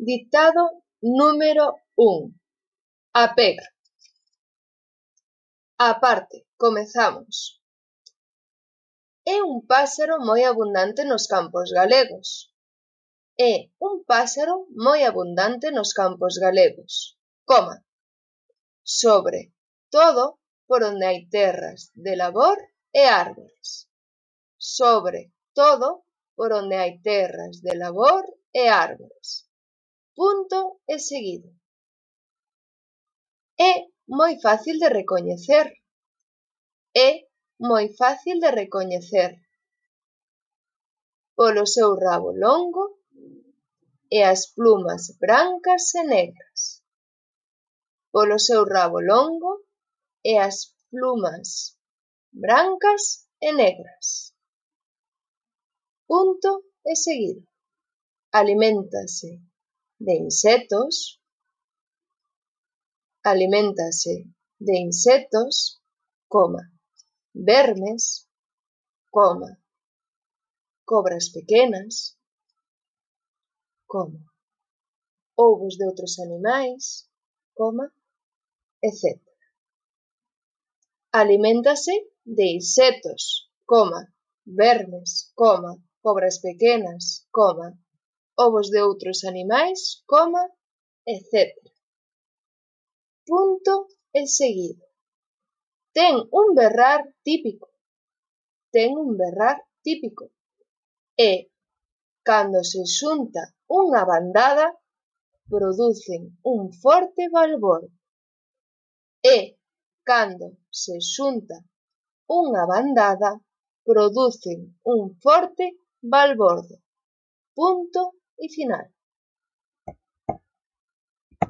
Ditado número un: Apego. Aparte, comezamos. É un páxaro moi abundante nos campos galegos. É un páxaro moi abundante nos campos galegos, coma, sobre todo por onde hai terras de labor e árbores. Sobre todo por onde hai terras de labor e árbores punto e seguido. É moi fácil de recoñecer. É moi fácil de recoñecer polo seu rabo longo e as plumas brancas e negras. Polo seu rabo longo e as plumas brancas e negras. Punto e seguido. Aliméntase de insectos, aliméntase de insectos, coma, vermes, coma, cobras pequenas, coma, ovos de outros animais, coma, etc. Aliméntase de insectos, coma, vermes, coma, cobras pequenas, coma, ovos de outros animais, coma, etcétera. Punto e seguido. Ten un berrar típico. Ten un berrar típico. E, cando se xunta unha bandada, producen un forte balbor. E, cando se xunta unha bandada, producen un forte balbordo. Punto ensinar